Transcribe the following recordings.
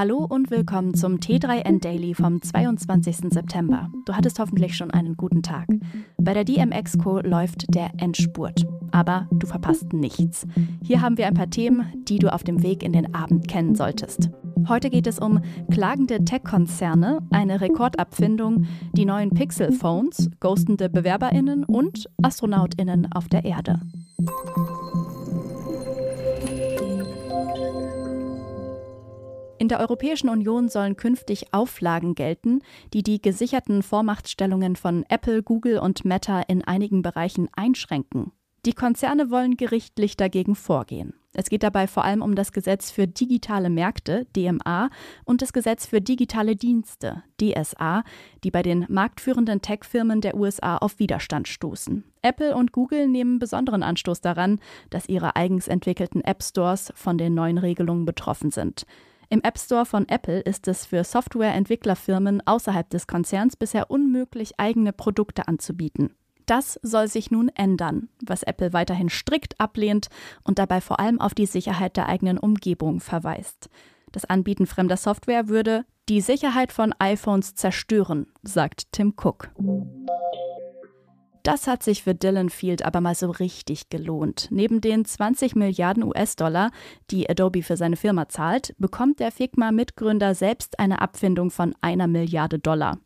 Hallo und willkommen zum T3N Daily vom 22. September. Du hattest hoffentlich schon einen guten Tag. Bei der DMX-Co läuft der Endspurt. Aber du verpasst nichts. Hier haben wir ein paar Themen, die du auf dem Weg in den Abend kennen solltest. Heute geht es um klagende Tech-Konzerne, eine Rekordabfindung, die neuen Pixel-Phones, ghostende BewerberInnen und AstronautInnen auf der Erde. In der Europäischen Union sollen künftig Auflagen gelten, die die gesicherten Vormachtstellungen von Apple, Google und Meta in einigen Bereichen einschränken. Die Konzerne wollen gerichtlich dagegen vorgehen. Es geht dabei vor allem um das Gesetz für digitale Märkte, DMA, und das Gesetz für digitale Dienste, DSA, die bei den marktführenden Tech-Firmen der USA auf Widerstand stoßen. Apple und Google nehmen besonderen Anstoß daran, dass ihre eigens entwickelten App-Stores von den neuen Regelungen betroffen sind. Im App Store von Apple ist es für Softwareentwicklerfirmen außerhalb des Konzerns bisher unmöglich, eigene Produkte anzubieten. Das soll sich nun ändern, was Apple weiterhin strikt ablehnt und dabei vor allem auf die Sicherheit der eigenen Umgebung verweist. Das Anbieten fremder Software würde die Sicherheit von iPhones zerstören, sagt Tim Cook. Das hat sich für Dylan Field aber mal so richtig gelohnt. Neben den 20 Milliarden US-Dollar, die Adobe für seine Firma zahlt, bekommt der Figma-Mitgründer selbst eine Abfindung von einer Milliarde Dollar.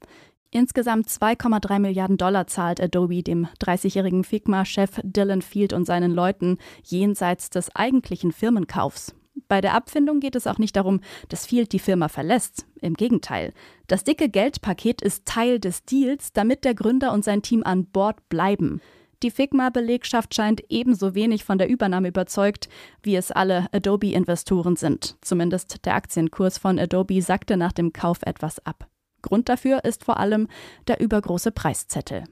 Insgesamt 2,3 Milliarden Dollar zahlt Adobe dem 30-jährigen Figma-Chef Dylan Field und seinen Leuten jenseits des eigentlichen Firmenkaufs. Bei der Abfindung geht es auch nicht darum, dass Field die Firma verlässt. Im Gegenteil. Das dicke Geldpaket ist Teil des Deals, damit der Gründer und sein Team an Bord bleiben. Die Figma-Belegschaft scheint ebenso wenig von der Übernahme überzeugt, wie es alle Adobe-Investoren sind. Zumindest der Aktienkurs von Adobe sackte nach dem Kauf etwas ab. Grund dafür ist vor allem der übergroße Preiszettel.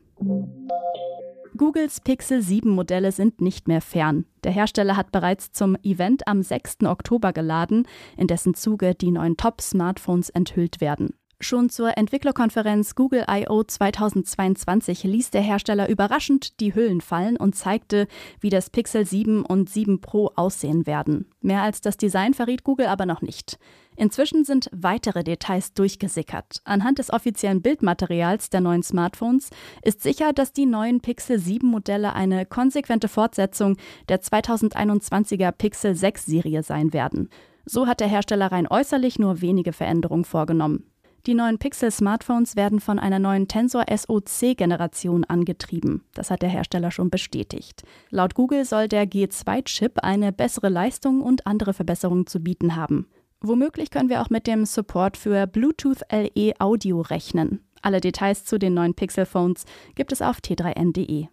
Googles Pixel 7 Modelle sind nicht mehr fern. Der Hersteller hat bereits zum Event am 6. Oktober geladen, in dessen Zuge die neuen Top-Smartphones enthüllt werden. Schon zur Entwicklerkonferenz Google I.O. 2022 ließ der Hersteller überraschend die Hüllen fallen und zeigte, wie das Pixel 7 und 7 Pro aussehen werden. Mehr als das Design verriet Google aber noch nicht. Inzwischen sind weitere Details durchgesickert. Anhand des offiziellen Bildmaterials der neuen Smartphones ist sicher, dass die neuen Pixel 7 Modelle eine konsequente Fortsetzung der 2021er Pixel 6 Serie sein werden. So hat der Hersteller rein äußerlich nur wenige Veränderungen vorgenommen. Die neuen Pixel-Smartphones werden von einer neuen Tensor SoC-Generation angetrieben. Das hat der Hersteller schon bestätigt. Laut Google soll der G2-Chip eine bessere Leistung und andere Verbesserungen zu bieten haben. Womöglich können wir auch mit dem Support für Bluetooth LE Audio rechnen. Alle Details zu den neuen Pixel-Phones gibt es auf t3n.de.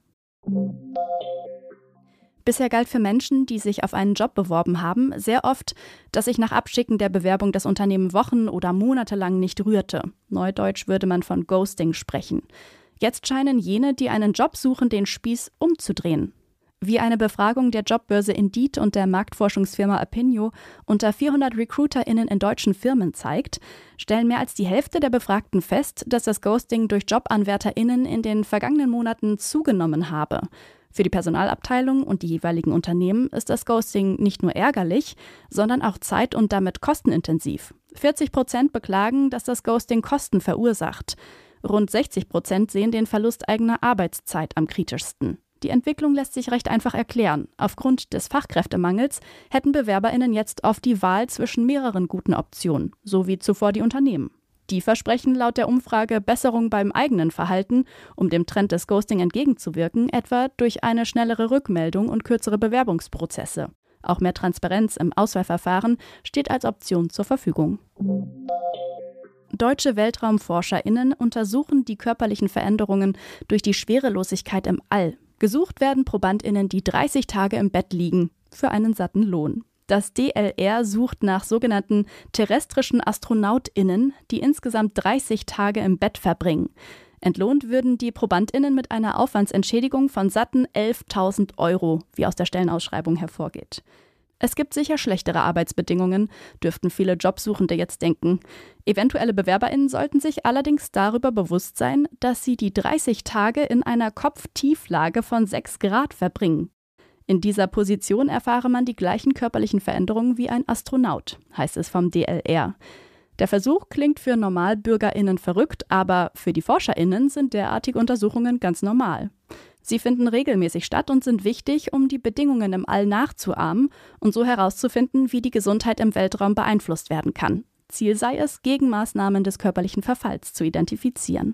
Bisher galt für Menschen, die sich auf einen Job beworben haben, sehr oft, dass sich nach Abschicken der Bewerbung das Unternehmen Wochen oder Monate lang nicht rührte. Neudeutsch würde man von Ghosting sprechen. Jetzt scheinen jene, die einen Job suchen, den Spieß umzudrehen. Wie eine Befragung der Jobbörse Indeed und der Marktforschungsfirma Opinio unter 400 RecruiterInnen in deutschen Firmen zeigt, stellen mehr als die Hälfte der Befragten fest, dass das Ghosting durch JobanwärterInnen in den vergangenen Monaten zugenommen habe. Für die Personalabteilung und die jeweiligen Unternehmen ist das Ghosting nicht nur ärgerlich, sondern auch zeit- und damit kostenintensiv. 40 Prozent beklagen, dass das Ghosting Kosten verursacht. Rund 60 Prozent sehen den Verlust eigener Arbeitszeit am kritischsten. Die Entwicklung lässt sich recht einfach erklären. Aufgrund des Fachkräftemangels hätten Bewerberinnen jetzt oft die Wahl zwischen mehreren guten Optionen, so wie zuvor die Unternehmen. Die versprechen laut der Umfrage Besserung beim eigenen Verhalten, um dem Trend des Ghosting entgegenzuwirken, etwa durch eine schnellere Rückmeldung und kürzere Bewerbungsprozesse. Auch mehr Transparenz im Auswahlverfahren steht als Option zur Verfügung. Deutsche Weltraumforscherinnen untersuchen die körperlichen Veränderungen durch die Schwerelosigkeit im All. Gesucht werden Probandinnen, die 30 Tage im Bett liegen, für einen satten Lohn. Das DLR sucht nach sogenannten terrestrischen Astronautinnen, die insgesamt 30 Tage im Bett verbringen. Entlohnt würden die Probandinnen mit einer Aufwandsentschädigung von satten 11.000 Euro, wie aus der Stellenausschreibung hervorgeht. Es gibt sicher schlechtere Arbeitsbedingungen, dürften viele Jobsuchende jetzt denken. Eventuelle Bewerberinnen sollten sich allerdings darüber bewusst sein, dass sie die 30 Tage in einer Kopftieflage von 6 Grad verbringen. In dieser Position erfahre man die gleichen körperlichen Veränderungen wie ein Astronaut, heißt es vom DLR. Der Versuch klingt für Normalbürgerinnen verrückt, aber für die Forscherinnen sind derartige Untersuchungen ganz normal. Sie finden regelmäßig statt und sind wichtig, um die Bedingungen im All nachzuahmen und so herauszufinden, wie die Gesundheit im Weltraum beeinflusst werden kann. Ziel sei es, Gegenmaßnahmen des körperlichen Verfalls zu identifizieren.